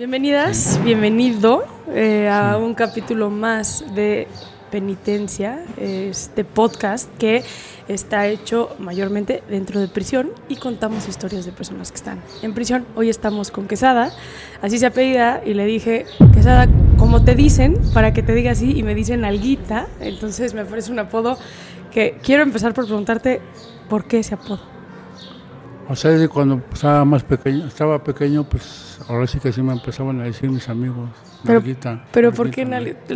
Bienvenidas, bienvenido eh, a un capítulo más de Penitencia, este podcast que está hecho mayormente dentro de prisión y contamos historias de personas que están en prisión. Hoy estamos con Quesada, así se apellida, y le dije, Quesada, como te dicen, para que te diga así, y me dicen Alguita, entonces me parece un apodo que quiero empezar por preguntarte por qué ese apodo. O sea, desde cuando estaba más pequeño, estaba pequeño, pues ahora sí que sí me empezaban a decir mis amigos. Pero, nalguita, pero ¿por qué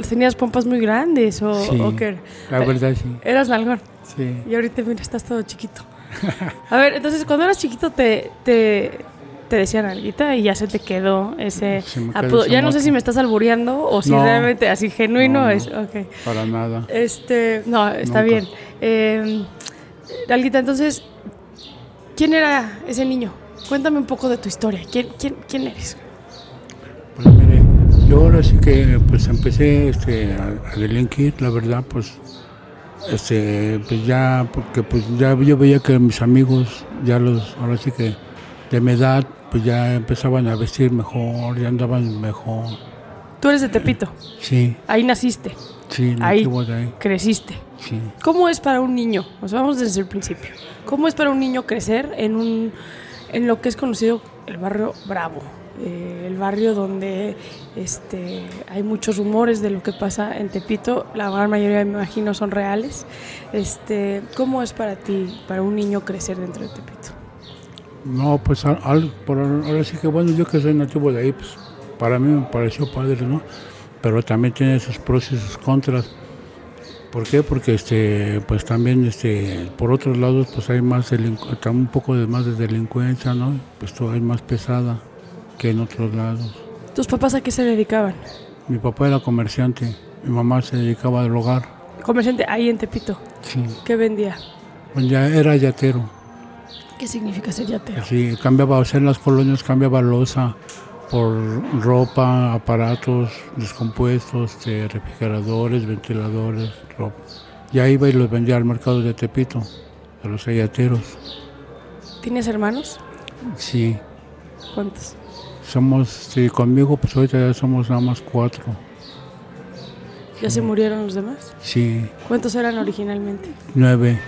tenías pompas muy grandes o, Sí, o qué? La verdad sí. Eras nalgón. Sí. Y ahorita mira, estás todo chiquito. A ver, entonces cuando eras chiquito te, te, te decían alguita y ya se te quedó ese quedó apodo. ese Ya no sé si me estás albureando o si No. realmente así genuino No, no. es. Ok. Para nada. Este, no, está Nunca. bien. Eh, Alguita, entonces, ¿quién era ese niño? Cuéntame un poco de tu historia. ¿Quién, quién, quién eres? Pues mire, yo ahora sí que pues empecé este, a, a delinquir, la verdad, pues este, pues ya, porque pues ya yo veía que mis amigos, ya los, ahora sí que de mi edad, pues ya empezaban a vestir mejor, ya andaban mejor. Tú eres de Tepito. Sí, Ahí naciste, sí, Ahí. creciste. Sí. ¿Cómo es para un niño? Sea, vamos desde el principio. ¿Cómo es para un niño crecer en, un, en lo que es conocido el barrio Bravo? Eh, el barrio donde este, hay muchos rumores de lo que pasa en Tepito, la gran mayoría me imagino son reales. Este, ¿Cómo es para ti, para un niño crecer dentro de Tepito? No, pues al- por ahora sí que bueno, yo que soy nativo de ahí, pues para mí me pareció padre, ¿no? Pero también tiene sus pros y sus contras. ¿Por qué? Porque este, pues también este, por otros lados pues hay más un poco de más de delincuencia, ¿no? Pues todo es más pesada que en otros lados. ¿Tus papás a qué se dedicaban? Mi papá era comerciante, mi mamá se dedicaba al hogar, Comerciante ahí en Tepito. sí. ¿Qué vendía? Pues ya era yatero. ¿Qué significa ser yatero? Sí, cambiaba, o sea, en las colonias cambiaba losa por ropa, aparatos descompuestos, este, refrigeradores, ventiladores, ropa. Ya iba y los vendía al mercado de Tepito, a los ayateros. ¿Tienes hermanos? Sí, ¿Cuántos? somos, sí, conmigo pues ahorita ya somos nada más cuatro. ¿Ya se murieron los demás? Sí, ¿Cuántos eran originalmente? nueve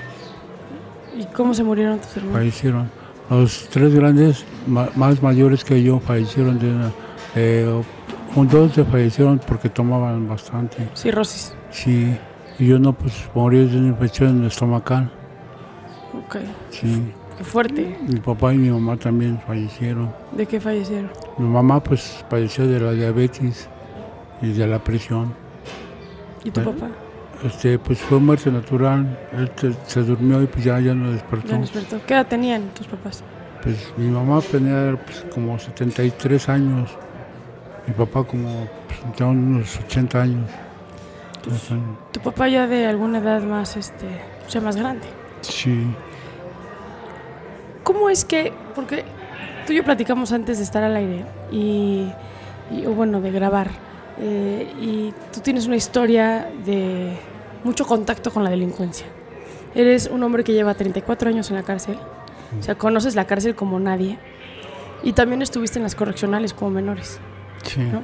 ¿Y cómo se murieron tus hermanos? fallecieron. Los tres grandes, más mayores que yo, fallecieron de una... Eh, un dos se fallecieron porque tomaban bastante. Cirrosis. Sí, y yo no, pues morí de una infección estomacal. Ok. Sí, Qué fuerte. mi papá y mi mamá también fallecieron. ¿De qué fallecieron? Mi mamá pues padeció de la diabetes y de la presión. ¿Y tu papá? Este, pues fue muerte natural. Él se, se durmió y pues ya, ya no despertó. Ya despertó. ¿Qué edad tenían tus papás? Pues mi mamá tenía pues, como 73 años. Mi papá como pues, ya unos 80 años. Tu papá ya de alguna edad más, este, o sea, más grande. Sí. ¿Cómo es que, porque tú y yo platicamos antes de estar al aire y, y- o bueno, de grabar, eh, y tú tienes una historia de mucho contacto con la delincuencia. Eres un hombre que lleva 34 años en la cárcel, o sea, conoces la cárcel como nadie, y también estuviste en las correccionales como menores. Sí. ¿no?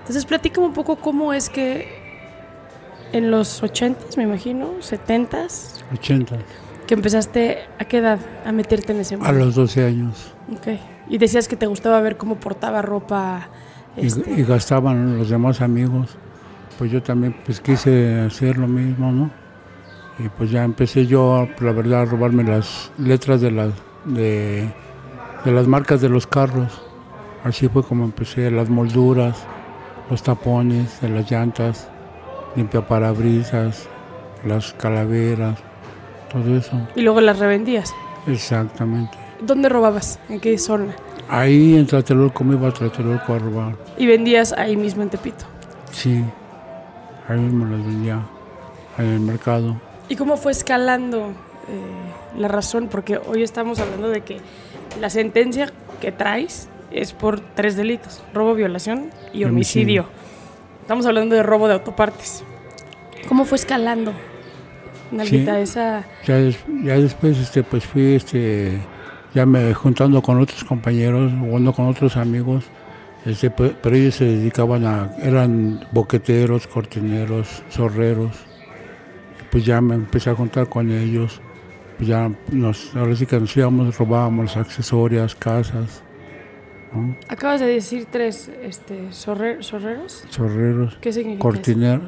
Entonces, platícame un poco cómo es que en los 80s, me imagino, 70s, 80. que empezaste, ¿a qué edad a meterte en ese A mundo? los 12 años. Ok. Y decías que te gustaba ver cómo portaba ropa. Y, este, y gastaban los demás amigos. Pues yo también pues quise hacer lo mismo, ¿no? Y pues ya empecé yo, la verdad, a robarme las letras de las, de, de las marcas de los carros. Así fue como empecé, las molduras, los tapones de las llantas, limpiaparabrisas, las calaveras, todo eso. Y luego las revendías. Exactamente. ¿Dónde robabas? ¿En qué zona? Ahí en Tlatelolco me iba a Tlatelolco a robar. Y vendías ahí mismo en Tepito. Sí, ahí mismo las vendía en el mercado. ¿Y cómo fue escalando eh, la razón? Porque hoy estamos hablando de que la sentencia que traes es por tres delitos: robo, violación y homicidio. homicidio. Estamos hablando de robo de autopartes. ¿Cómo fue escalando? Nalguita, Sí. esa. Ya, des- ya después este, pues fui este, ya me juntando con otros compañeros, jugando con otros amigos, este, pe- pero ellos se dedicaban a, eran boqueteros, cortineros, zorreros. Pues ya me empecé a juntar con ellos. Pues ya nos, ahora sí que nos íbamos, robábamos los accesorios, casas, ¿no? Acabas de decir tres este, zorre- zorreros. zorreros. ¿Qué significa? eso? Cortiner,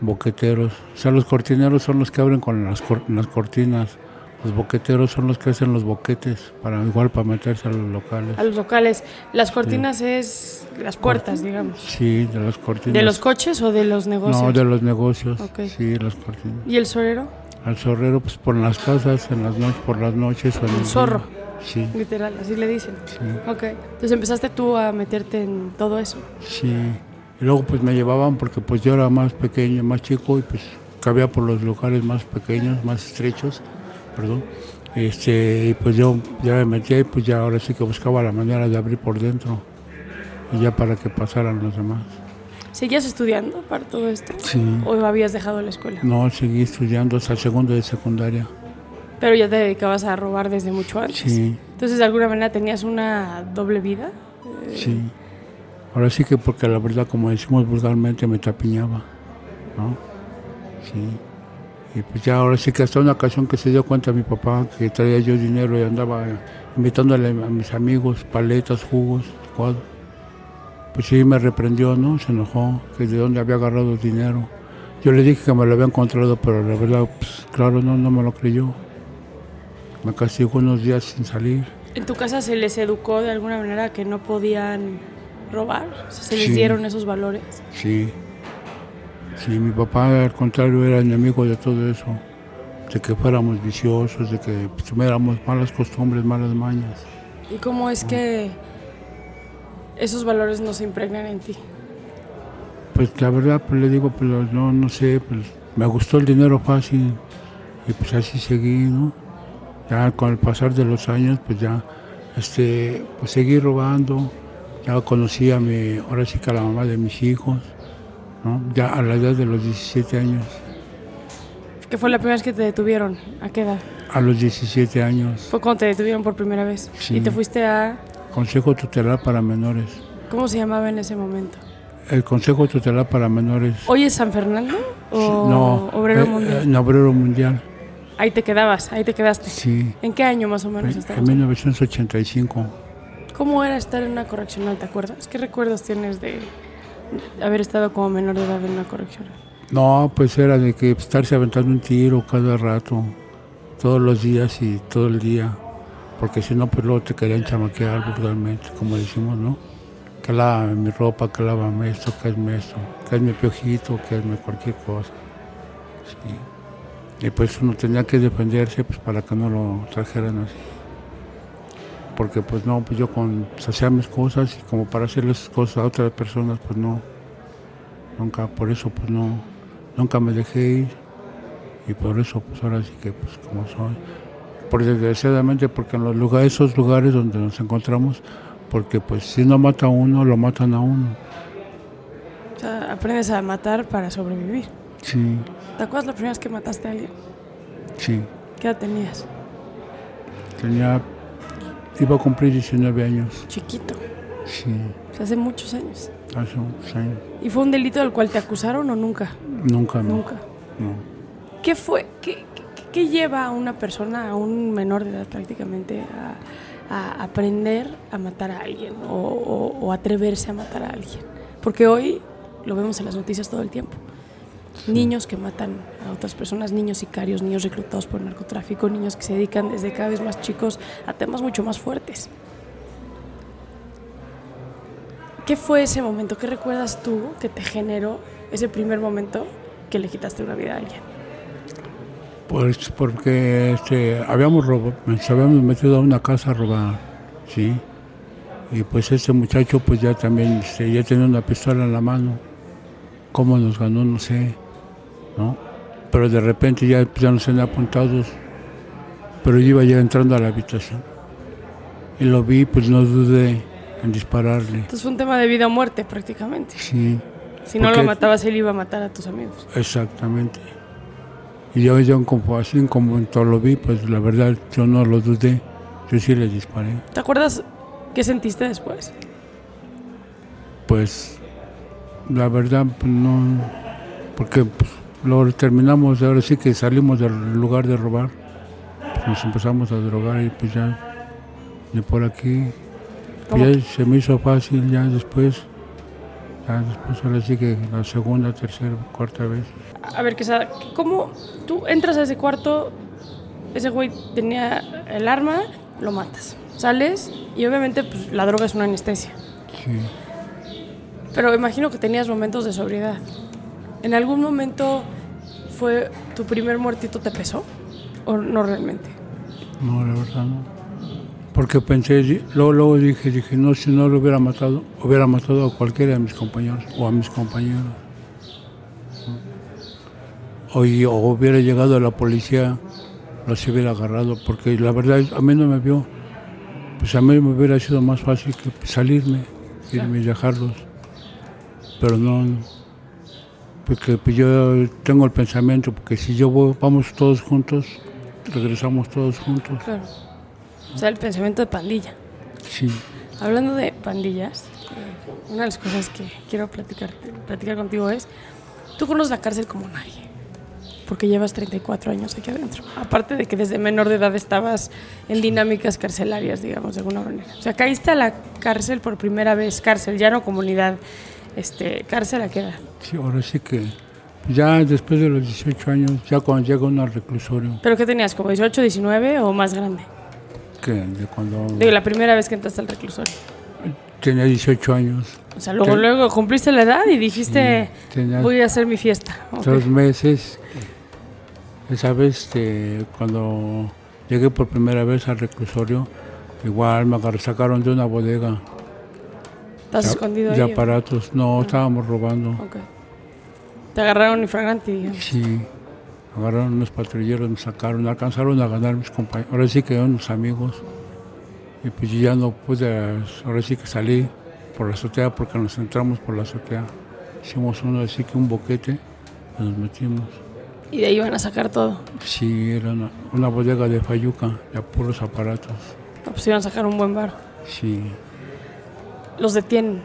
boqueteros. O sea, los cortineros son los que abren con las, las cortinas. Los boqueteros son los que hacen los boquetes, para igual para meterse a los locales. A los locales. Las cortinas es las puertas, digamos. Sí, de las cortinas. ¿De los coches o de los negocios? No, de los negocios. Sí, las cortinas. ¿Y el zorrero? Al zorrero, pues por las casas, en las noches, por las noches. o en El día. zorro. Sí, Literal, así le dicen. sí, Ok. Entonces empezaste tú a meterte en todo eso. sí. Y luego pues me llevaban porque pues yo era más pequeño, más chico y pues cabía por los locales más pequeños, más estrechos, perdón. Este, y pues yo ya me metía y pues ya ahora sí que buscaba la manera de abrir por dentro y ya para que pasaran los demás. ¿Seguías estudiando para todo esto? Sí. ¿O habías dejado la escuela? No, seguí estudiando hasta el segundo de secundaria. Pero ya te dedicabas a robar desde mucho antes. Sí, Entonces, de alguna manera tenías una doble vida. sí. Ahora sí que porque la verdad, como decimos vulgarmente, me tapiñaba, ¿no? Sí. Y pues ya ahora sí que hasta una ocasión que se dio cuenta mi papá que traía yo dinero y andaba invitándole a mis amigos paletas, jugos, licuado. Pues sí me reprendió, ¿no? Se enojó, que de dónde había agarrado el dinero. Yo le dije que me lo había encontrado, pero la verdad, pues claro, no, no me lo creyó. Me castigó unos días sin salir. ¿En tu casa se les educó de alguna manera que no podían robar? ¿Se les Sí. dieron esos valores? Sí. Sí, mi papá al contrario era enemigo de todo eso. De que fuéramos viciosos, de que pues, tuviéramos malas costumbres, malas mañas. ¿Y cómo es que esos valores no se impregnan en ti? Pues la verdad, pues le digo, pues no, no sé, pues me gustó el dinero fácil y pues así seguí, ¿no? Ya con el pasar de los años, pues ya, este, pues seguí robando. Ya conocí a mi, ahora sí que a la mamá de mis hijos, ¿no? Ya a la edad de los 17 años. ¿Qué fue la primera vez que te detuvieron? ¿A qué edad? A los 17 años. Fue cuando te detuvieron por primera vez. Sí. Y te fuiste a... Consejo Tutelar para Menores. ¿Cómo se llamaba en ese momento? El Consejo Tutelar para Menores. ¿Hoy es San Fernando? ¿O no, Obrero eh, Mundial? eh, en Obrero Mundial, Ahí te quedabas, ahí te quedaste. sí. ¿En qué año más o menos En estabas? 1985. ¿Cómo era estar en una correccional, te acuerdas? ¿Qué recuerdos tienes de haber estado como menor de edad en una correccional? No, pues era de que estarse aventando un tiro cada rato, todos los días y todo el día. Porque si no, pues luego te querían chamaquear vulgarmente, como decimos, ¿no? Que lávame mi ropa, que lávame esto, que hazme esto, que hazme piojito, que hazme cualquier cosa. Y pues uno tenía que defenderse pues para que no lo trajeran así. Porque pues no, pues yo con, pues, hacía mis cosas y como para hacerles cosas a otras personas, pues no. Nunca, por eso pues no, nunca me dejé ir. Y por eso pues ahora sí que pues como soy. por desgraciadamente, porque en los lugares, esos lugares donde nos encontramos, porque pues si no mata a uno, lo matan a uno. O sea, aprendes a matar para sobrevivir. Sí, ¿Te acuerdas la primera vez que mataste a alguien? sí. ¿Qué edad tenías? Tenía, iba a cumplir 19 años. Chiquito. Sí, O sea, hace muchos años. hace muchos años. ¿Y fue un delito del cual te acusaron o nunca? Nunca, no. Nunca. no. ¿Qué fue? ¿Qué, qué- qué lleva a una persona, a un menor de edad prácticamente, a, a aprender a matar a alguien o, o- o atreverse a matar a alguien? Porque hoy lo vemos en las noticias todo el tiempo. Niños que matan a otras personas, niños sicarios, niños reclutados por narcotráfico, niños que se dedican desde cada vez más chicos a temas mucho más fuertes. ¿Qué fue ese momento? ¿Qué recuerdas tú que te generó ese primer momento que le quitaste una vida a alguien? Pues porque este, habíamos robado, nos habíamos metido a una casa a robar, sí. Y pues este muchacho pues ya también este, ya tenía una pistola en la mano. ¿Cómo nos ganó? No sé, ¿no? Pero de repente ya, ya nos tenía apuntados. Pero yo iba ya entrando a la habitación. Y lo vi, pues no dudé en dispararle. Entonces fue un tema de vida o muerte prácticamente. Sí, Si no lo matabas, él iba a matar a tus amigos. exactamente. Y yo ya como así como en todo lo vi, pues la verdad yo no lo dudé. Yo sí le disparé. ¿Te acuerdas qué sentiste después? Pues la verdad pues, no, porque pues, lo terminamos, ahora sí que salimos del lugar de robar, pues, nos empezamos a drogar y pues ya de por aquí, pues, ¿Cómo ya se me hizo fácil ya después, ya después ahora sí que la segunda, tercera, cuarta vez. A ver, Quesada, ¿cómo tú entras a ese cuarto? Ese güey tenía el arma, lo matas. Sales y obviamente pues, la droga es una anestesia. Sí. Pero imagino que tenías momentos de sobriedad. ¿En algún momento fue tu primer muertito te pesó? ¿O no realmente? No, la verdad no. Porque pensé, luego, luego dije, dije, no, si no lo hubiera matado, hubiera matado a cualquiera de mis compañeros o a mis compañeros. O, o hubiera llegado la policía, los hubiera agarrado, porque la verdad a mí no me vio. Pues a mí me hubiera sido más fácil que salirme, irme y dejarlos. Pero no. Porque pues yo tengo el pensamiento, porque si yo voy- vamos todos juntos, regresamos todos juntos. Claro. O sea, el pensamiento de pandilla. Sí, Hablando de pandillas, eh, una de las cosas que quiero platicar, platicar contigo es, tú conoces la cárcel como nadie, porque llevas 34 años aquí adentro. Aparte de que desde menor de edad estabas en dinámicas carcelarias, digamos, de alguna manera. O sea, caíste a la cárcel por primera vez, cárcel, ya no comunidad, este, cárcel a qué edad. sí, ahora sí que ya después de los 18 años, ya cuando llega uno al reclusorio, ¿Pero qué tenías, como 18, 19 o más grande? que de cuando Digo, la primera vez que entraste al reclusorio. tenía 18 años, O sea, luego, Ten- luego cumpliste la edad y dijiste, tenía voy a hacer mi fiesta. Dos meses. Esa vez, este, cuando llegué por primera vez al reclusorio, igual me sacaron de una bodega ¿Estás de- escondido de ahí? o? aparatos. No, estábamos robando. Ok. Te agarraron infragante, digamos. Sí, agarraron unos patrulleros, me sacaron, alcanzaron a ganar mis compañeros. Ahora sí que unos amigos. Y pues yo ya no pude, ahora sí que salí por la azotea porque nos entramos por la azotea. Hicimos uno así que un boquete y nos metimos. Y de ahí iban a sacar todo. Sí, era una, una bodega de Fayuca, de puros aparatos. No, pues iban a sacar un buen bar. Sí, Los detienen.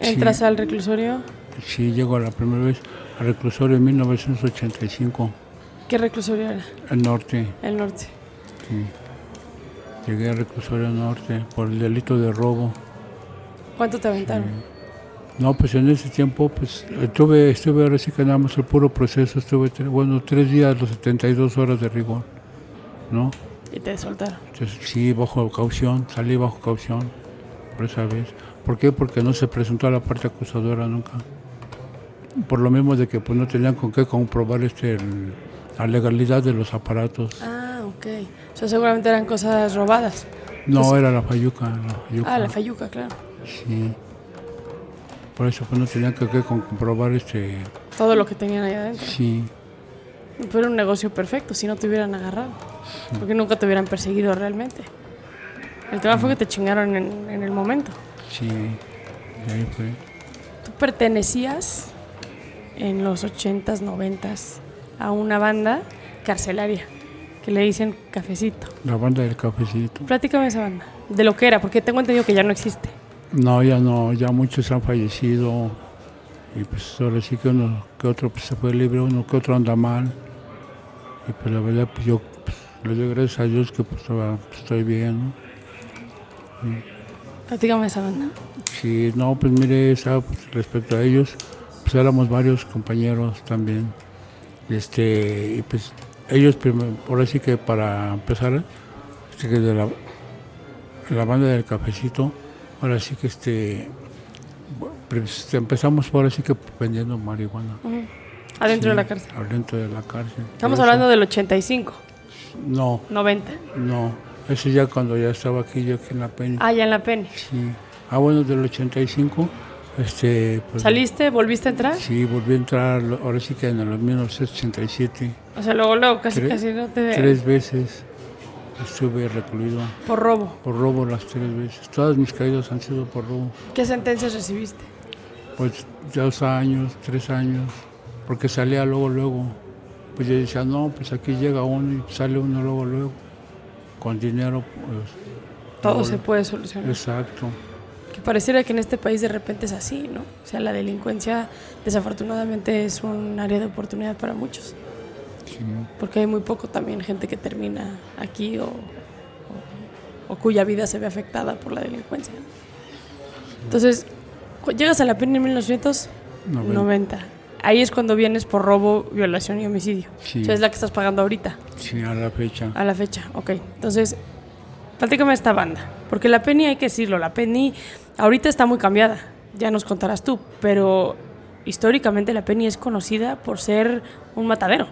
Sí. Entras al reclusorio. sí, llego la primera vez al reclusorio en 1985, ¿Qué reclusorio era? el norte. El norte. Sí. Llegué al reclusorio norte por el delito de robo. ¿Cuánto te aventaron? No, pues en ese tiempo, pues estuve, estuve ahora sí que nada más el puro proceso, estuve, bueno, tres días, los 72 horas de rigor, ¿no? Y te soltaron. Entonces, sí, bajo caución, salí bajo caución por esa vez. ¿Por qué? Porque no se presentó a la parte acusadora nunca. Por lo mismo de que pues no tenían con qué comprobar este, el- la legalidad de los aparatos. Ah, ok. O sea, seguramente eran cosas robadas. No, era la fayuca, la fayuca. Ah, la fayuca, claro. Sí. Por eso pues no tenían que, que comprobar este... Todo lo que tenían ahí adentro. Sí, Pero era un negocio perfecto si no te hubieran agarrado. Porque nunca te hubieran perseguido realmente. El tema fue que te chingaron en, en el momento. Sí, y ahí fue. Tú pertenecías en los 80s, 90s a una banda carcelaria que le dicen Cafecito. La banda del cafecito. Platícame esa banda, de lo que era, porque tengo entendido que ya no existe. No, ya no, ya muchos han fallecido. Y pues ahora sí que uno que otro pues, se fue libre, uno que otro anda mal. Y pues la verdad, pues yo pues, le doy gracias a Dios que pues, pues, estoy bien, ¿no? Platícame esa banda. Sí, no, pues mire, esa, pues, respecto a ellos, pues éramos varios compañeros también. Este, y pues ellos, primero, ahora sí que para empezar, este, que de la, la banda del cafecito, ahora sí que este, pues, empezamos ahora sí que vendiendo marihuana. Adentro de la cárcel. Adentro de la cárcel. Estamos hablando del 85, No, 90. no, eso ya cuando ya estaba aquí, yo aquí en la peña. Ah, ya en la pena. Sí. Ah, bueno, del 85, este, pues, ¿Saliste? ¿Volviste a entrar? Sí, volví a entrar ahora sí que en el 1987, O sea, luego, luego, casi, Tres- casi no te... tres veces estuve recluido Por robo. por robo las tres veces. Todas mis caídas han sido por robo. ¿Qué sentencias recibiste? Pues dos años, tres años, porque salía luego, luego. Pues yo decía, no, pues aquí llega uno y sale uno luego, luego. Con dinero, pues. Todo se puede solucionar. Exacto. Que pareciera que en este país de repente es así, ¿no? O sea, la delincuencia desafortunadamente es un área de oportunidad para muchos. Sí. Porque hay muy poco también gente que termina aquí o, o- o cuya vida se ve afectada por la delincuencia. Entonces, llegas a la pena en 1990. Noventa. Ahí es cuando vienes por robo, violación y homicidio. Sí. O sea, es la que estás pagando ahorita, Sí, a la fecha. a la fecha. Ok, entonces, platícame esta banda. Porque la Penny, hay que decirlo, la Penny ahorita está muy cambiada. Ya nos contarás tú. Pero históricamente la Penny es conocida por ser un matadero.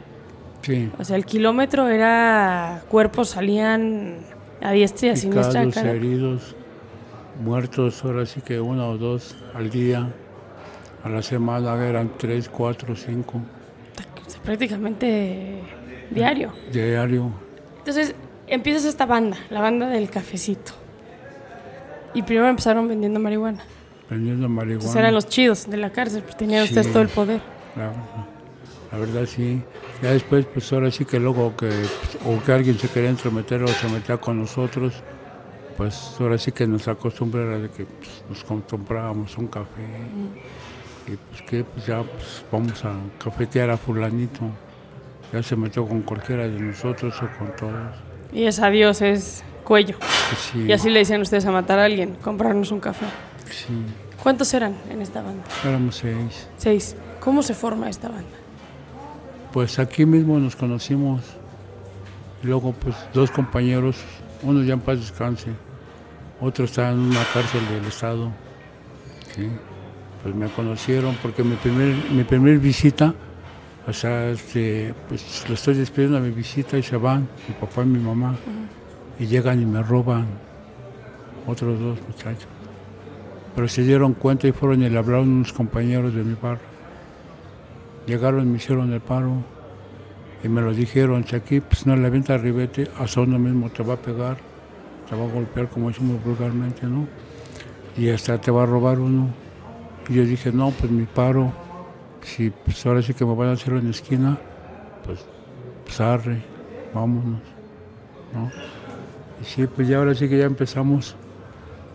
Sí. O sea, el kilómetro era cuerpos salían a diestra y a siniestra. Heridos, muertos, ahora sí que uno o dos al día. A la semana eran tres, cuatro, cinco prácticamente diario. diario. Entonces empiezas esta banda, la banda del cafecito. Y primero empezaron vendiendo marihuana. vendiendo marihuana. Entonces eran los chidos de la cárcel, pues tenían Sí. ustedes todo el poder. La, la verdad sí. Ya después, pues ahora sí que luego que, o que alguien se quería entrometer o se metía con nosotros, pues ahora sí que nuestra costumbre era de que pues, nos comprábamos un café. Y pues que pues ya pues, vamos a cafetear a fulanito. Ya se metió con cualquiera de nosotros o con todos. Y es adiós, es cuello. Pues, sí, Y así le decían ustedes a matar a alguien, comprarnos un café. sí, ¿Cuántos eran en esta banda? éramos seis. Seis. ¿Cómo se forma esta banda? Pues aquí mismo nos conocimos. Y luego, pues, dos compañeros, uno ya en paz descanse, otro está en una cárcel del Estado. Sí. Pues me conocieron porque mi primer, mi primer visita, o sea, este, pues lo estoy despidiendo a mi visita y se van, mi papá y mi mamá, y llegan y me roban otros dos muchachos. Pero se dieron cuenta y fueron y le hablaron unos compañeros de mi barrio. Llegaron me hicieron el paro y me lo dijeron, si aquí pues no le avienta ribete, a uno mismo te va a pegar, te va a golpear como decimos vulgarmente, ¿no? Y hasta te va a robar uno. Y yo dije, no, pues mi paro, si pues ahora sí que me van a hacer en la esquina, pues, pues arre, vámonos, ¿no? Y sí, pues ya ahora sí que ya empezamos.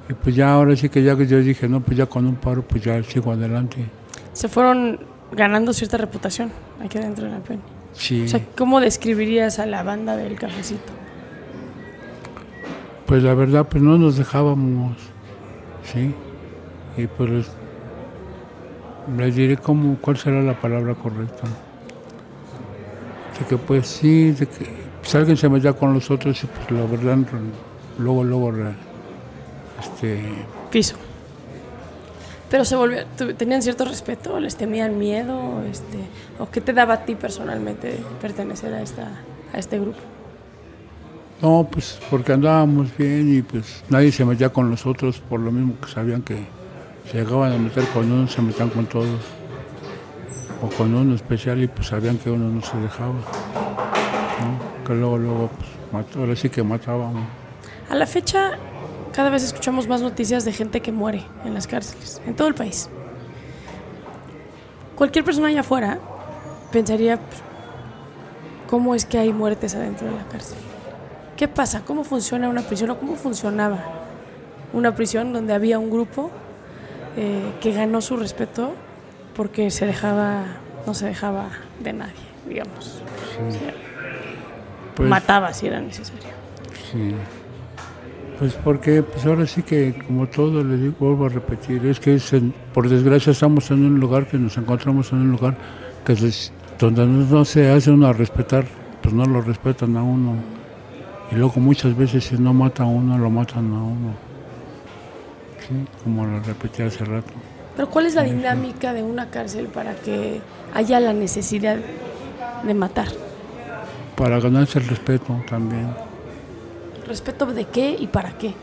Y pues ya ahora sí que ya que yo dije, no, pues ya con un paro, pues ya sigo adelante. Se fueron ganando cierta reputación aquí dentro de la pena. Sí. O sea, ¿cómo describirías a la banda del cafecito? Pues la verdad, pues no nos dejábamos, ¿sí? Y pues les diré cómo, cuál será la palabra correcta. De que pues sí, de que pues, alguien se metía con los otros y pues la verdad, luego, luego, este, Piso. Pero se volvió, tenían cierto respeto, les temían miedo, este, o qué te daba a ti personalmente pertenecer a esta, a este grupo. no, pues porque andábamos bien y pues nadie se metía con los otros por lo mismo que sabían que se llegaban a meter con uno, se metían con todos. O con uno especial y pues sabían que uno no se dejaba. ¿no? Que luego, luego pues, ahora sí que matábamos. A la fecha, cada vez escuchamos más noticias de gente que muere en las cárceles, en todo el país. Cualquier persona allá afuera pensaría, pues, ¿cómo es que hay muertes adentro de la cárcel? ¿Qué pasa? ¿Cómo funciona una prisión o cómo funcionaba una prisión donde había un grupo eh, que ganó su respeto porque se dejaba, no se dejaba de nadie, digamos. O sea, Pues, mataba si era necesario. Sí. Pues porque pues ahora sí que como todo le digo, vuelvo a repetir, es que es por desgracia estamos en un lugar que nos encontramos en un lugar que se- donde no, no se hace uno a respetar, pues no lo respetan a uno. Y luego muchas veces si no mata a uno, lo matan a uno. Sí, como lo repetí hace rato. Pero ¿cuál es la dinámica de una cárcel para que haya la necesidad de matar? Para ganarse el respeto también. ¿Respeto de qué y para qué?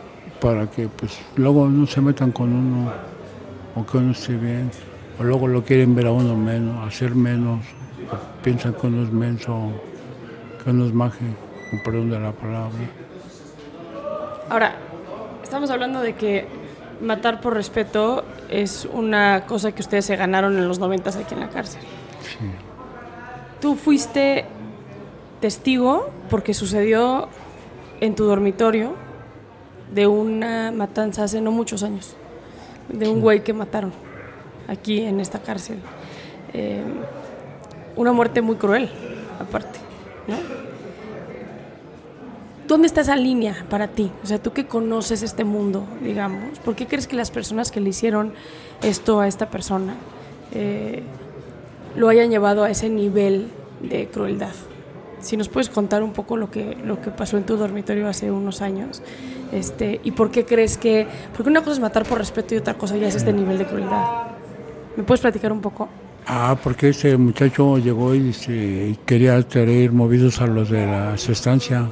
para que pues luego no se metan con uno o que uno esté bien o luego lo quieren ver a uno menos, hacer menos, o piensan que uno es menso, que uno es maje, con perdón de la palabra. Ahora, estamos hablando de que matar por respeto es una cosa que ustedes se ganaron en los noventas aquí en la cárcel. Sí, Tú fuiste testigo porque sucedió en tu dormitorio de una matanza hace no muchos años, de un güey que mataron aquí en esta cárcel. Eh, una muerte muy cruel, aparte. ¿no? ¿Dónde está esa línea para ti? O sea, tú que conoces este mundo, digamos, ¿por qué crees que las personas que le hicieron esto a esta persona eh, lo hayan llevado a ese nivel de crueldad? Si nos puedes contar un poco lo que, lo que pasó en tu dormitorio hace unos años, este, y por qué crees que... Porque una cosa es matar por respeto y otra cosa ya es este nivel de crueldad. ¿Me puedes platicar un poco? Ah, porque este muchacho llegó y, y quería traer movidos a los de la estancia,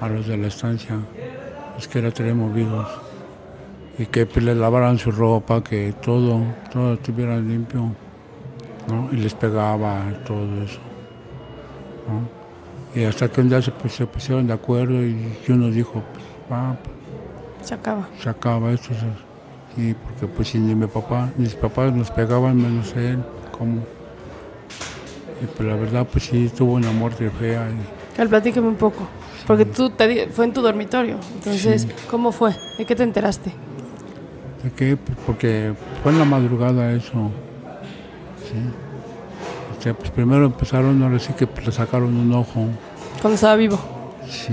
a los de la estancia, es que era traer movidos y que pues, les lavaran su ropa, que todo, todo estuviera limpio, ¿no? Y les pegaba todo eso, ¿no? Y hasta que un día se, pues, se pusieron de acuerdo y uno dijo, pues, ah, pues, Se acaba. se acaba esto. Sí, porque pues si ni mi papá, ni mis papás nos pegaban menos él, ¿cómo? Y pues la verdad pues sí tuvo una muerte fea. y- Al platícame un poco. Porque tú te fue en tu dormitorio. Entonces, Sí. ¿cómo fue? ¿De qué te enteraste? ¿De qué? Porque fue en la madrugada eso. Sí. Este, pues primero empezaron, ahora sí que pues, le sacaron un ojo. Cuando estaba vivo. Sí.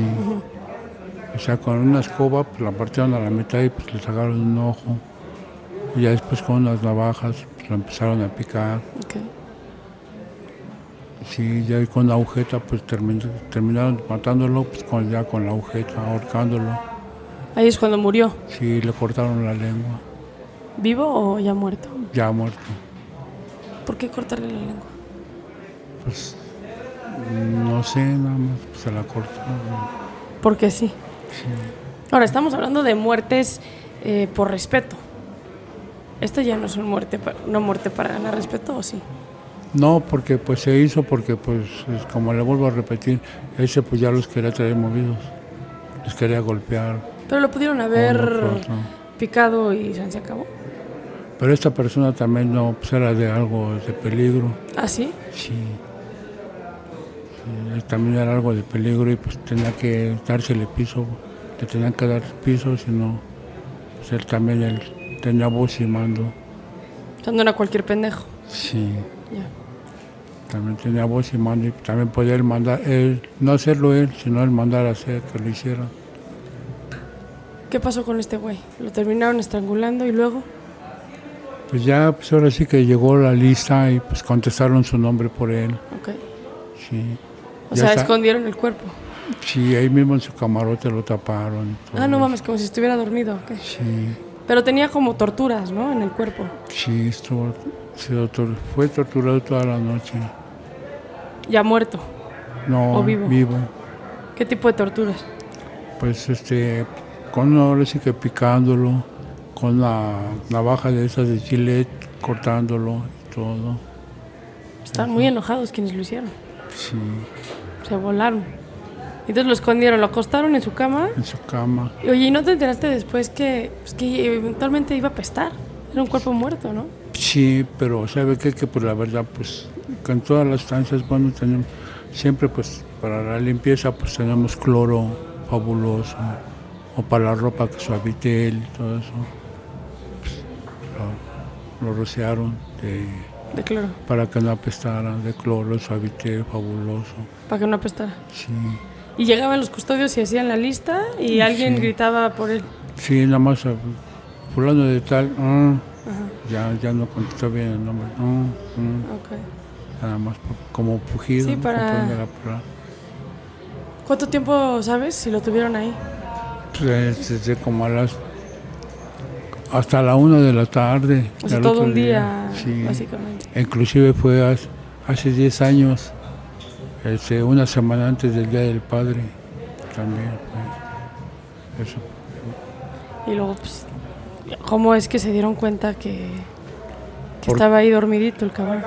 O sea, con una escoba pues, la partieron a la mitad y pues le sacaron un ojo. Y ya después con unas navajas pues, lo empezaron a picar. Ok. Sí, ya con la agujeta pues termin- terminaron matándolo pues con, ya con la agujeta, ahorcándolo. Ahí es cuando murió. Sí, le cortaron la lengua, ¿Vivo o ya muerto? ya muerto. ¿Por qué cortarle la lengua? Pues no sé, nada más pues, se la cortaron. Porque sí. Ahora, estamos hablando de muertes eh, por respeto. Esta ya no es una muerte, una muerte para ganar respeto, ¿o sí? No, porque pues se hizo porque pues es como le vuelvo a repetir, ese pues ya los quería traer movidos, les quería golpear. Pero lo pudieron haber picado y se se acabó. Pero esta persona también no, pues era de algo de peligro. ¿Ah, sí? Sí. Sí, también era algo de peligro y pues tenía que dársele piso, le tenían que dar piso, si no, pues él también él tenía voz y mando. O sea, no era cualquier pendejo. Sí, Ya. También tenía voz y mando y también podía él mandar, él, no hacerlo él, sino él mandar a hacer que lo hiciera. ¿Qué pasó con este güey? Lo terminaron estrangulando y luego. Pues ya, pues ahora sí que llegó la lista y pues contestaron su nombre por él, Ok. sí. O Ya sea, está. escondieron el cuerpo. Sí, ahí mismo en su camarote lo taparon. Ah, no mames, como si estuviera dormido. Sí. Pero tenía como torturas, ¿no? En el cuerpo. Sí, estuvo, se fue torturado toda la noche. Ya muerto. No, ¿O vivo? ¿Qué tipo de torturas? Pues este, con ahora sí que picándolo, con la navaja de esas de chile, cortándolo y todo. Estaban muy enojados quienes lo hicieron. Sí, Se volaron. Entonces lo escondieron, lo acostaron en su cama. en su cama. Y, Oye, ¿y no te enteraste después que, pues, que eventualmente iba a pestar? Era un cuerpo muerto, ¿no? Sí, pero ¿sabe qué? Que pues la verdad, pues con todas las estancias, bueno, tenemos, siempre pues para la limpieza pues tenemos cloro fabuloso, o para la ropa que suavitel y todo eso. Pues, lo, lo rociaron de, De cloro, para que no apestara, de cloro, suavitel, fabuloso. para que no apestara. Sí, Y llegaban los custodios y hacían la lista y alguien Sí. gritaba por él. sí, nada más fulano de tal, Ajá, ya, ya no contestó bien el nombre, ah, ah, ok. nada más como pujido, Sí, ¿no? para-. ¿Cuánto tiempo sabes si lo tuvieron ahí? Pues, desde como a las hasta la una de la tarde. O sea, del todo un día, Sí. básicamente. Inclusive fue hace, hace 10 años, este, una semana antes del Día del Padre, también fue eso. Y luego, pues, ¿cómo es que se dieron cuenta que, que Por- estaba ahí dormidito el cabrón?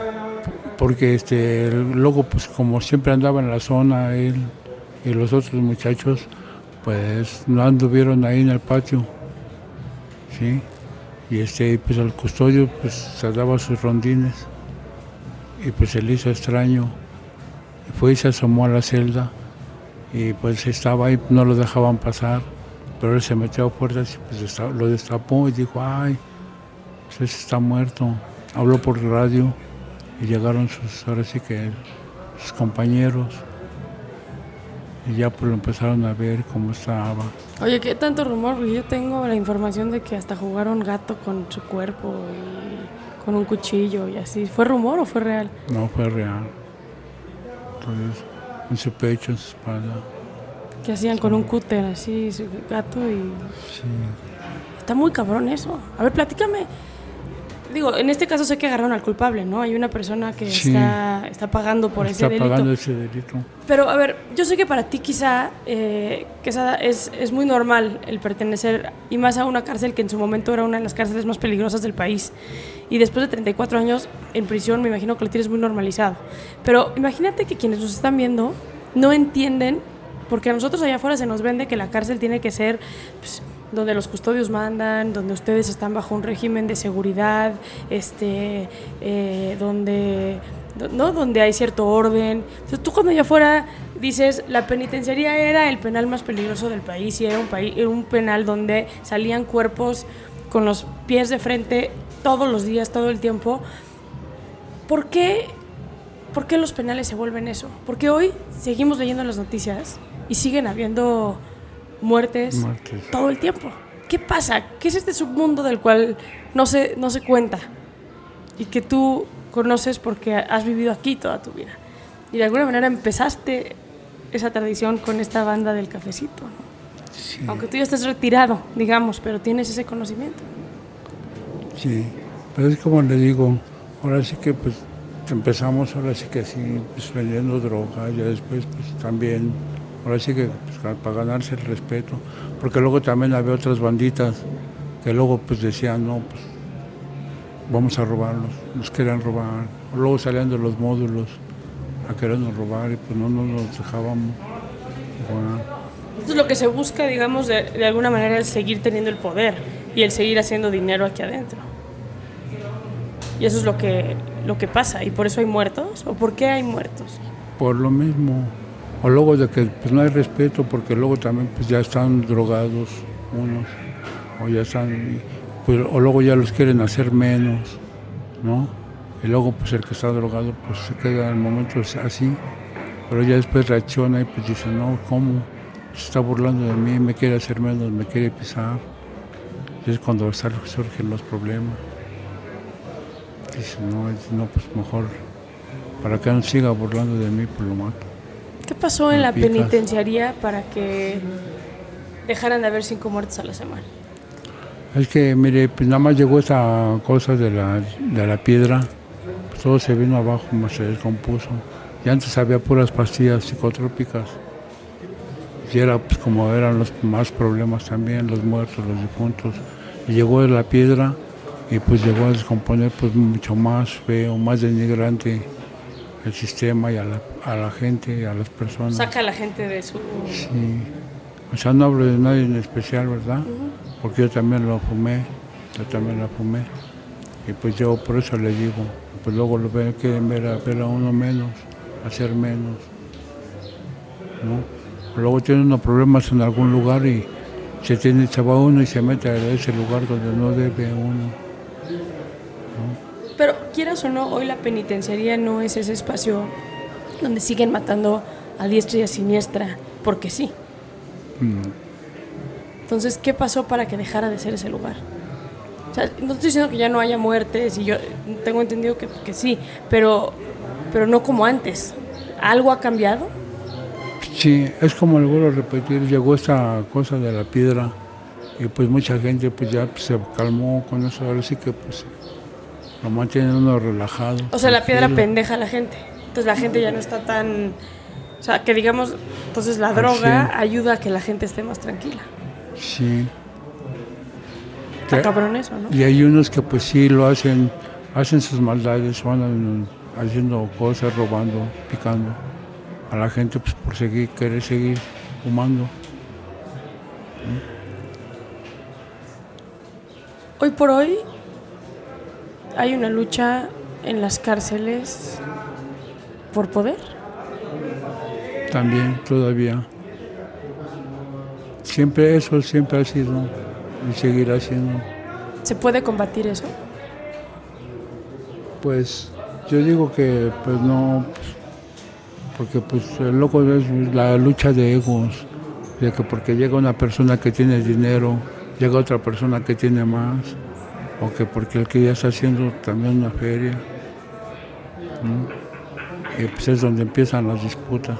Porque este, luego, pues como siempre andaba en la zona, él y los otros muchachos, pues no anduvieron ahí en el patio, ¿sí? Y este, pues el custodio, pues se daba sus rondines, y pues se le hizo extraño, y fue y se asomó a la celda, y pues estaba ahí, no lo dejaban pasar, pero él se metió a puertas y pues lo destapó y dijo, ay, pues ese está muerto. Habló por radio y llegaron sus, ahora sí que sus compañeros y ya pues lo empezaron a ver cómo estaba. Oye, ¿qué tanto rumor? Porque yo tengo la información de que hasta jugaron gato con su cuerpo y con un cuchillo y así. ¿Fue rumor o fue real? No fue real. Entonces, en su pecho, en su espalda. Que hacían con un cúter así, su gato y... Sí. Está muy cabrón eso. A ver, platícame. Digo, en este caso sé que agarraron al culpable, ¿no? Hay una persona que Sí. está, está pagando por Está ese delito. pagando ese delito. Pero a ver, yo sé que para ti quizá eh, es, es muy normal el pertenecer, y más a una cárcel que en su momento era una de las cárceles más peligrosas del país. Y después de 34 años en prisión, me imagino que lo tienes muy normalizado. Pero imagínate que quienes nos están viendo no entienden, porque a nosotros allá afuera se nos vende que la cárcel tiene que ser pues, donde los custodios mandan, donde ustedes están bajo un régimen de seguridad, este, eh, donde ¿no? donde hay cierto orden. Entonces tú cuando allá afuera dices, la penitenciaría era el penal más peligroso del país y era un, país, era un penal donde salían cuerpos con los pies de frente todos los días, todo el tiempo. ¿Por qué, ¿Por qué los penales se vuelven eso? Porque hoy seguimos leyendo las noticias y siguen habiendo muertes, Muertes. todo el tiempo. ¿Qué pasa? ¿Qué es este submundo del cual no se, no se cuenta? Y que tú conoces porque has vivido aquí toda tu vida. Y de alguna manera empezaste esa tradición con esta banda del cafecito. ¿no? Sí, Aunque tú ya estés retirado, digamos, pero tienes ese conocimiento. sí. Pero es como le digo, ahora sí que pues empezamos ahora sí que así, pues vendiendo droga, ya después pues también, ahora sí que pues, para ganarse el respeto, porque luego también había otras banditas que luego pues decían, no, pues vamos a robarlos, nos querían robar, luego salían de los módulos a querernos robar y pues no, no nos dejábamos igual. Entonces lo que se busca, digamos, de, de alguna manera es seguir teniendo el poder y el seguir haciendo dinero aquí adentro. Y eso es lo que, lo que pasa. ¿Y por eso hay muertos? ¿O por qué hay muertos? por lo mismo. O luego de que pues, no hay respeto porque luego también pues ya están drogados unos o ya están pues, o luego ya los quieren hacer menos, ¿no? Y luego pues el que está drogado pues se queda en momentos así, pero ya después reacciona y pues dice, no, ¿cómo? Se está burlando de mí, me quiere hacer menos, me quiere pisar. Y es cuando surgen los problemas. Dice, no, no, pues mejor, para que no siga burlando de mí, pues lo mato. ¿Qué pasó en la penitenciaría para que dejaran de haber cinco muertes a la semana? Es que, mire, pues nada más llegó esa cosa de la, de la piedra, pues todo se vino abajo, más se descompuso. Y antes había puras pastillas psicotrópicas. Y era pues como eran los más problemas también, los muertos, los difuntos. Y llegó la piedra y pues llegó a descomponer pues mucho más feo, más denigrante el sistema y a la, a la gente y a las personas. Saca a la gente de su... Sí. O sea, no hablo de nadie en especial, ¿verdad? Porque yo también lo fumé, yo también la fumé. Y pues yo por eso les digo, pues luego lo ven, quieren ver a, ver a uno menos, hacer menos. ¿no? Luego tienen unos problemas en algún lugar y se, tiene, se va uno y se mete a ese lugar donde no debe uno. Pero o no, hoy la penitenciaría no es ese espacio donde siguen matando a diestra y a siniestra, porque sí. Mm. Entonces, ¿qué pasó para que dejara de ser ese lugar? O sea, no estoy diciendo que ya no haya muertes, y yo tengo entendido que, que sí, pero, pero no como antes. ¿Algo ha cambiado? Sí, es como le vuelvo a repetir, llegó esta cosa de la piedra y pues mucha gente pues ya pues, se calmó con eso, ahora sí que pues lo mantiene uno relajado. O sea, la piedra pendeja a la gente. Entonces la gente ya no está tan... O sea, que digamos, entonces la Al droga ayuda a que la gente esté más tranquila. Sí. Está cabrón eso, ¿no? Y hay unos que pues sí lo hacen, hacen sus maldades, van haciendo cosas, robando, picando a la gente pues por seguir, querer seguir fumando. Hoy por hoy hay una lucha en las cárceles por poder. También todavía. Siempre eso, siempre ha sido y seguirá siendo. ¿Se puede combatir eso? Pues yo digo que pues no, pues, porque pues el loco es la lucha de egos, de que porque llega una persona que tiene dinero, llega otra persona que tiene más, o que porque el que ya está haciendo también una feria. ¿no? Y pues es donde empiezan las disputas.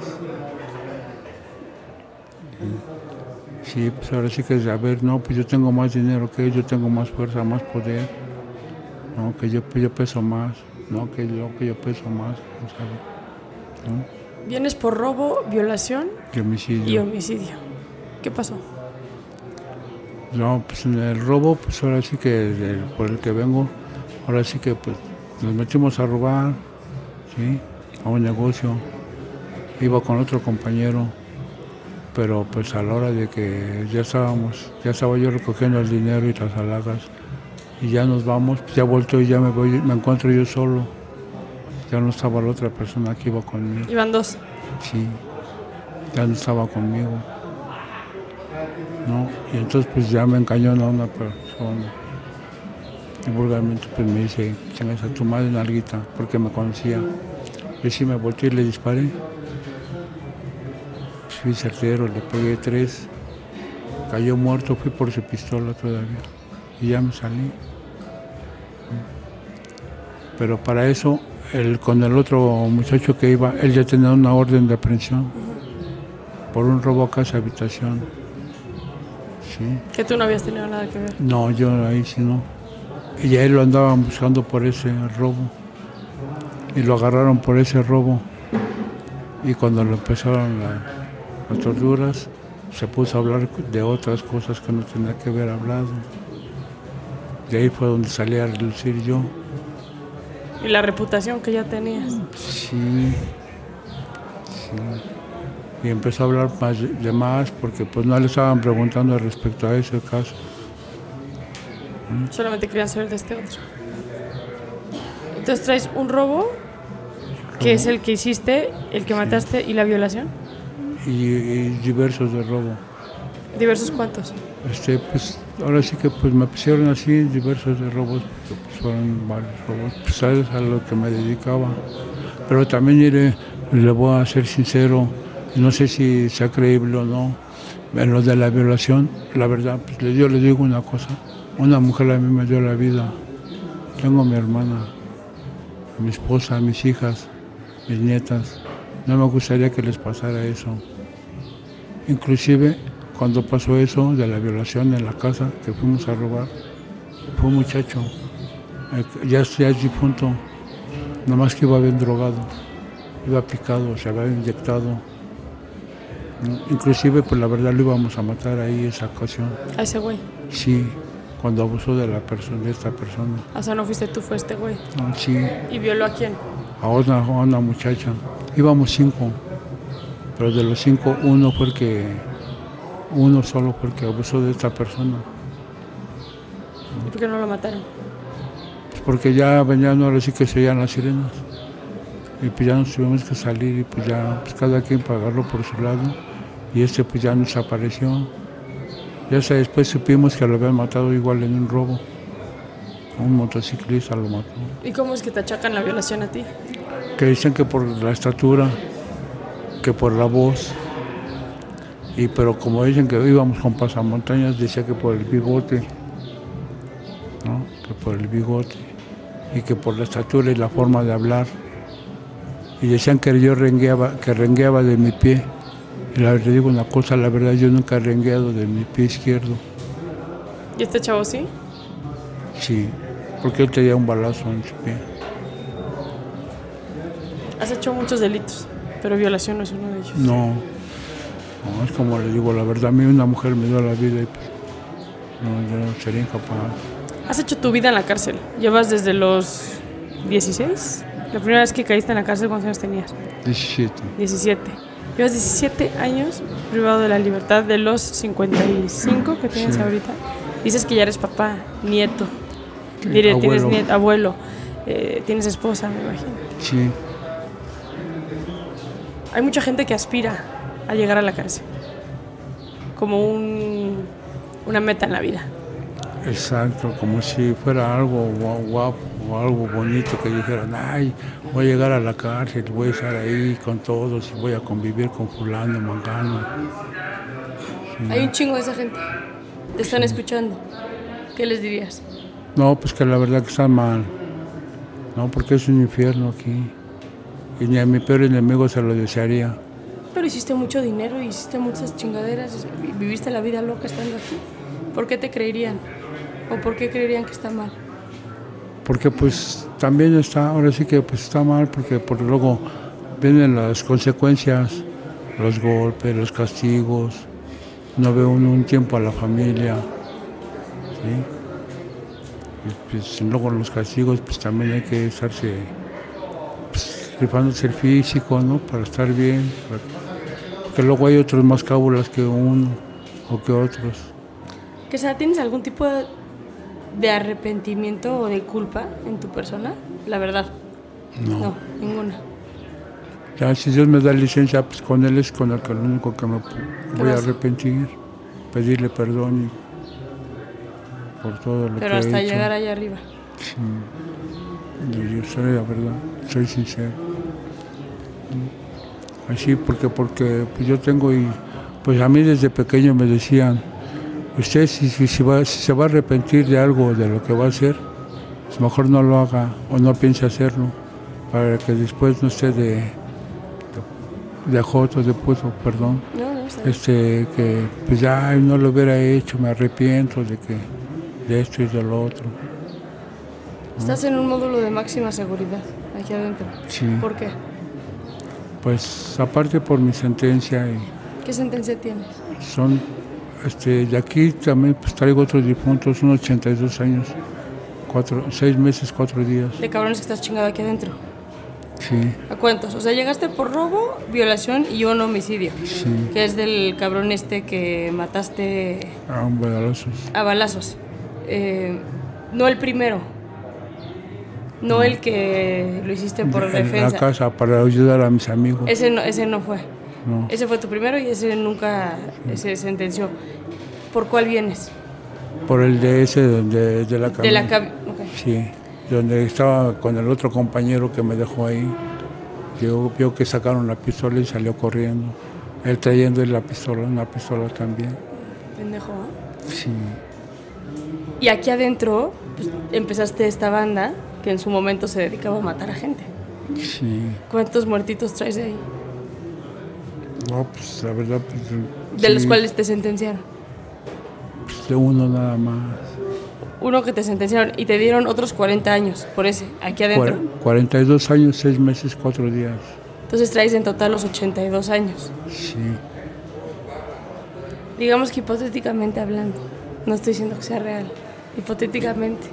Sí, pues ahora sí que es, a ver, no, pues yo tengo más dinero que él, yo tengo más fuerza, más poder. No, que yo, yo peso más, no, que yo, que yo peso más, ¿sabe? ¿No? Vienes por robo, violación Y homicidio. y homicidio. ¿Qué pasó? No, pues en el robo, pues ahora sí que el- por el que vengo, ahora sí que pues nos metimos a robar, ¿sí? A un negocio. Iba con otro compañero, pero pues a la hora de que ya estábamos, ya estaba yo recogiendo el dinero y las alhajas, y ya nos vamos, pues ya vuelto y ya me voy, me encuentro yo solo. Ya no estaba la otra persona que iba conmigo. Iban dos. Sí, ya no estaba conmigo. ¿No? Y entonces pues ya me encañona una persona. Y vulgarmente pues me dice, chingas a tu madre nalguita, porque me conocía. Y sí me volteé y le disparé. Fui certero, le pegué tres. Cayó muerto, fui por su pistola todavía. Y ya me salí. Pero para eso, el, con el otro muchacho que iba, él ya tenía una orden de aprehensión por un robo a casa habitación. Sí. Que tú no habías tenido nada que ver. No, yo ahí sí no. Y a él lo andaban buscando por ese robo. Y lo agarraron por ese robo. Y cuando lo empezaron la- las torturas, se puso a hablar de otras cosas que no tenía que haber hablado. De ahí fue donde salí a relucir yo. Y la reputación que ya tenías. Sí, sí. Y empezó a hablar más de, más porque pues no le estaban preguntando respecto a ese caso. Solamente querían saber de este otro. Entonces traes un robo, que es el que hiciste, el que mataste y la violación. Y, y diversos de robo. Diversos cuantos. Este, pues, ahora sí que pues me pusieron así diversos de robos, porque pues, fueron varios robos, pues sabes a lo que me dedicaba. Pero también iré, le voy a ser sincero, no sé si sea creíble o no, en lo de la violación, la verdad, pues yo le digo una cosa, una mujer a mí me dio la vida, tengo a mi hermana, a mi esposa, a mis hijas, mis nietas, no me gustaría que les pasara eso. Inclusive cuando pasó eso de la violación en la casa que fuimos a robar, fue un muchacho, eh, ya, ya es difunto, nomás que iba bien drogado, iba picado, se había inyectado. Inclusive, pues la verdad lo íbamos a matar ahí esa ocasión. A ese güey. Sí, cuando abusó de la persona, de esta persona. O sea, no fuiste tú, fue este güey. No, sí, ¿Y violó a quién? a una, a una muchacha. Íbamos cinco, pero de los cinco uno fue el que, uno solo fue el que abusó de esta persona. ¿Y por qué no lo mataron? Pues porque ya venían ahora sí que se oían las sirenas. Y pues ya nos tuvimos que salir y pues ya pues cada quien pagarlo por su lado. Y este pues ya nos apareció. Ya hasta después supimos que lo habían matado igual en un robo. Un motociclista lo mató. ¿Y cómo es que te achacan la violación a ti? Que dicen que por la estatura, que por la voz. Y pero como dicen que íbamos con pasamontañas, decía que por el bigote. ¿no? Que por el bigote. Y que por la estatura y la forma de hablar. Y decían que yo rengueaba, que rengueaba de mi pie. Y la, le digo una cosa, la verdad yo nunca he rengueado de mi pie izquierdo. ¿Y este chavo sí? Sí, porque él tenía un balazo en su pie. Has hecho muchos delitos, pero violación no es uno de ellos. No, no, es como le digo, la verdad, a mí una mujer me dio la vida y pues, no, yo no sería incapaz. Has hecho tu vida en la cárcel. Llevas desde los 16. La primera vez que caíste en la cárcel, ¿cuántos años tenías? 17. 17. Llevas 17 años privado de la libertad de los 55 que tienes Sí. ahorita. Dices que ya eres papá, nieto, Sí, diré, tienes abuelo. nieto, abuelo, eh, tienes esposa, me imagino. Sí, Hay mucha gente que aspira a llegar a la cárcel como un, una meta en la vida. exacto, como si fuera algo gua- guapo o algo bonito que dijeran, ay, voy a llegar a la cárcel, voy a estar ahí con todos, voy a convivir con fulano, mangano. Hay un chingo de esa gente. Te están escuchando. ¿Qué les dirías? No, pues que la verdad que está mal. No, porque es un infierno aquí. Y ni a mi peor enemigo se lo desearía. Pero hiciste mucho dinero, hiciste muchas chingaderas, vi- viviste la vida loca estando aquí. ¿Por qué te creerían? ¿O por qué creerían que está mal? Porque pues también está, ahora sí que pues está mal, porque por luego vienen las consecuencias, los golpes, los castigos, no ve uno un tiempo a la familia, ¿sí? Y pues luego los castigos pues también hay que estarse pues, rifándose el físico, ¿no? Para estar bien, para- porque luego hay otros más cábulas que uno o que otros. Que sea, ¿tienes algún tipo de, de arrepentimiento o de culpa en tu persona? La verdad. No. No, ninguna. Ya, si Dios me da licencia, pues con Él es con el que lo único que me voy a arrepentir, pedirle perdón y por todo lo Pero que hasta he hecho. llegar allá arriba. Sí. Yo, soy la verdad, soy sincero. Así porque porque pues yo tengo y pues a mí desde pequeño me decían, usted si, si, si va, si se va a arrepentir de algo de lo que va a hacer, pues mejor no lo haga o no piense hacerlo, para que después no esté de, de, de joto, de puto, perdón No, no, está bien. este que pues ya no lo hubiera hecho, me arrepiento de que de esto y de lo otro. Estás en un módulo de máxima seguridad aquí adentro. Sí. ¿Por qué? Pues aparte por mi sentencia y ¿Qué sentencia tienes? son este de aquí también pues traigo otros difuntos, unos 82 años, cuatro, seis meses, cuatro días. De cabrones que estás chingado aquí adentro. Sí, ¿A cuántos? O sea, llegaste por robo, violación y un homicidio. sí, Que es del cabrón este que mataste a un balazos. a balazos. Eh, no el primero. No el que lo hiciste por en la defensa. casa para ayudar a mis amigos. Ese no, ese no fue. No, Ese fue tu primero y ese nunca se sentenció. ¿Por cuál vienes? por el de ese de, de la De la camioneta. cab- ok. Sí, donde estaba con el otro compañero que me dejó ahí. Yo vio que sacaron la pistola y salió corriendo. Él trayendo la pistola, una pistola también. Pendejo, ¿eh? Sí, Y aquí adentro pues, empezaste esta banda que en su momento se dedicaba a matar a gente. sí. ¿Cuántos muertitos traes de ahí? No, pues la verdad, pues, De los sí, cuales te sentenciaron. pues, de uno nada más. Uno que te sentenciaron y te dieron otros 40 años por ese, aquí adentro. Cuar- 42 años, 6 meses, 4 días. Entonces traes en total los 82 años. Sí, Digamos que hipotéticamente hablando, no estoy diciendo que sea real, hipotéticamente,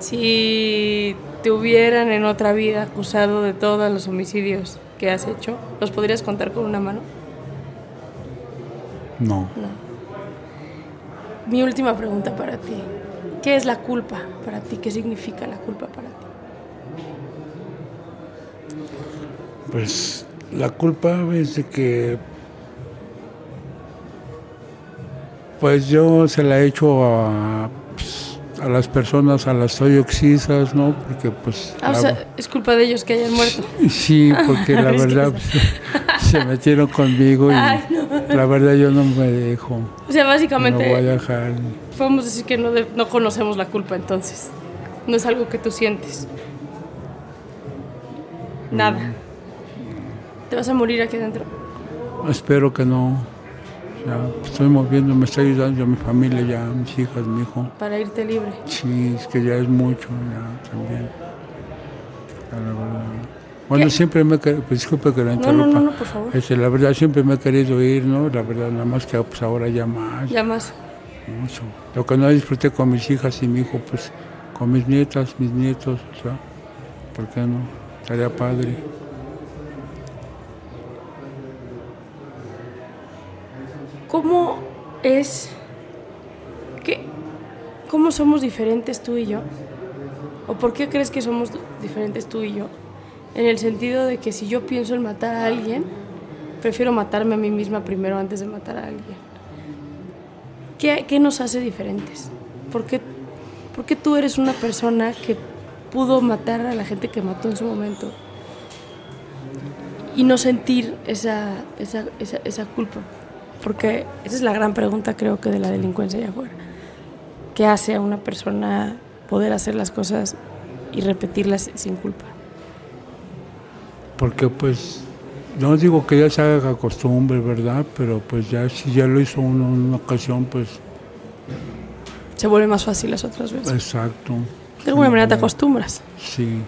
si te hubieran en otra vida acusado de todos los homicidios que has hecho, ¿los podrías contar con una mano? No. No. Mi última pregunta para ti. ¿Qué es la culpa para ti? ¿Qué significa la culpa para ti? Pues la culpa es de que pues yo se la he hecho a, a las personas, a las toyoxisas, ¿no? Porque pues... Ah, o sea, es culpa de ellos que hayan muerto. Sí, porque la verdad pues, se metieron conmigo y Ay, la verdad yo no me dejo. O sea, No voy a básicamente, dejar. podemos decir que no, de- no conocemos la culpa entonces. No es algo que tú sientes. Nada. ¿Te vas a morir aquí adentro? Espero que no. Ya, estoy moviendo, me está ayudando mi familia ya, mis hijas, mi hijo. Para irte libre. Sí, es que ya es mucho, ya también. Ya, la verdad. Bueno, ¿Qué? siempre me he querido, pues, disculpe que la No, no, interrumpa. no, no, por favor. Este, la verdad siempre me he querido ir, ¿no? La verdad, nada más que pues ahora ya más, Ya más. mucho. Lo que no disfruté con mis hijas y mi hijo, pues con mis nietas, mis nietos, o sea, ¿por qué no? Estaría padre. ¿Cómo es que cómo somos diferentes tú y yo? ¿O por qué crees que somos diferentes tú y yo? En el sentido de que si yo pienso en matar a alguien, prefiero matarme a mí misma primero antes de matar a alguien. ¿Qué, qué nos hace diferentes? ¿Por qué, por qué tú eres una persona que pudo matar a la gente que mató en su momento? Y no sentir esa, esa, esa, esa culpa. Porque esa es la gran pregunta creo que de la delincuencia allá afuera. ¿Qué hace a una persona poder hacer las cosas y repetirlas sin culpa? Porque pues, no digo que ya se haga costumbre, ¿verdad? Pero pues ya si ya lo hizo uno en una ocasión, pues Se vuelve más fácil las otras veces. exacto. de alguna manera te acostumbras. Sí.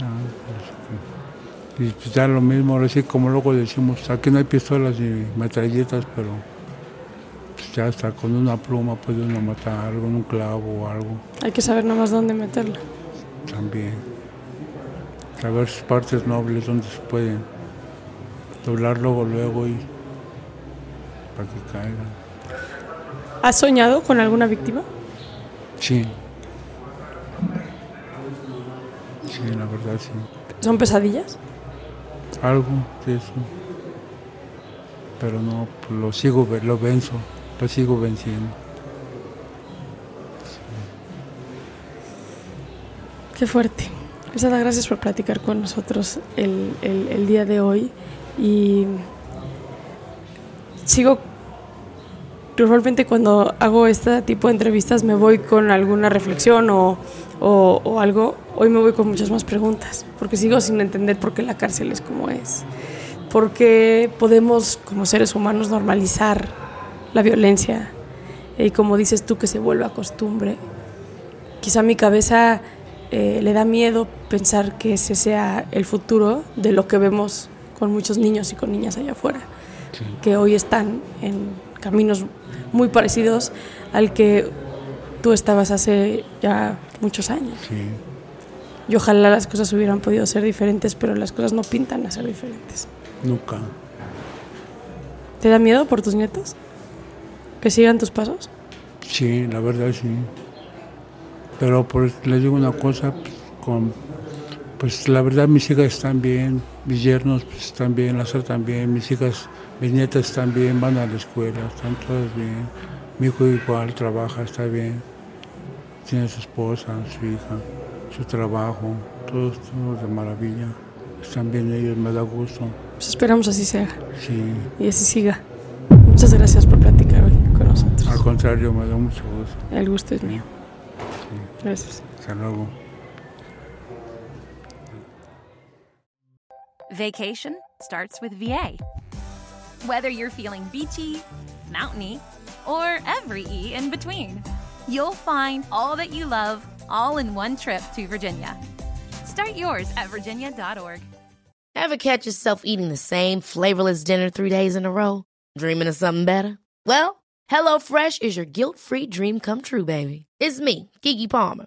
Ah, pues, y pues ya lo mismo, ahora sí, como luego decimos, aquí no hay pistolas ni metralletas, pero pues ya hasta con una pluma puede uno matar algo, un clavo o algo Hay que saber nada más dónde meterla. también. Saber sus partes nobles, donde se pueden doblar luego, luego y para que caigan. ¿Has soñado con alguna víctima? Sí. Sí, la verdad sí. ¿Son pesadillas? Algo de eso. Pero no, pues, lo sigo, lo venzo, lo sigo venciendo. Qué fuerte. Quesada, gracias por platicar con nosotros el- el día de hoy. Y sigo, normalmente cuando hago este tipo de entrevistas me voy con alguna reflexión o, o- o algo. Hoy me voy con muchas más preguntas, porque sigo sin entender por qué la cárcel es como es. ¿Por qué podemos como seres humanos normalizar la violencia? Y como dices tú, que se vuelva costumbre quizá a mi cabeza eh, le da miedo pensar que ese sea el futuro de lo que vemos con muchos niños y con niñas allá afuera, Sí. que hoy están en caminos muy parecidos al que tú estabas hace ya muchos años. Sí. Y ojalá las cosas hubieran podido ser diferentes, pero las cosas no pintan a ser diferentes. Nunca. ¿Te da miedo por tus nietos? ¿Que sigan tus pasos? Sí, la verdad sí. Pero pues les digo una cosa, con, pues la verdad mis hijas están bien, mis yernos pues, están bien, las están bien, mis hijas, mis nietas están bien, van a la escuela, están todas bien. Mi hijo igual trabaja, está bien. Tiene su esposa, su hija, su trabajo, todo, todo de maravilla. Están bien ellos, me da gusto. Pues esperamos así sea Sí, y así siga. Muchas gracias por platicar hoy con nosotros. al contrario, me da mucho gusto. El gusto es mío. Gracias. Hasta luego. Vacation starts with VA. Whether you're feeling beachy, mountainy, or every E in between, you'll find all that you love all in one trip to Virginia. Start yours at virginia.org. Ever catch yourself eating the same flavorless dinner three days in a row? Dreaming of something better? Well, HelloFresh is your guilt free dream come true, baby. It's me, Kiki Palmer.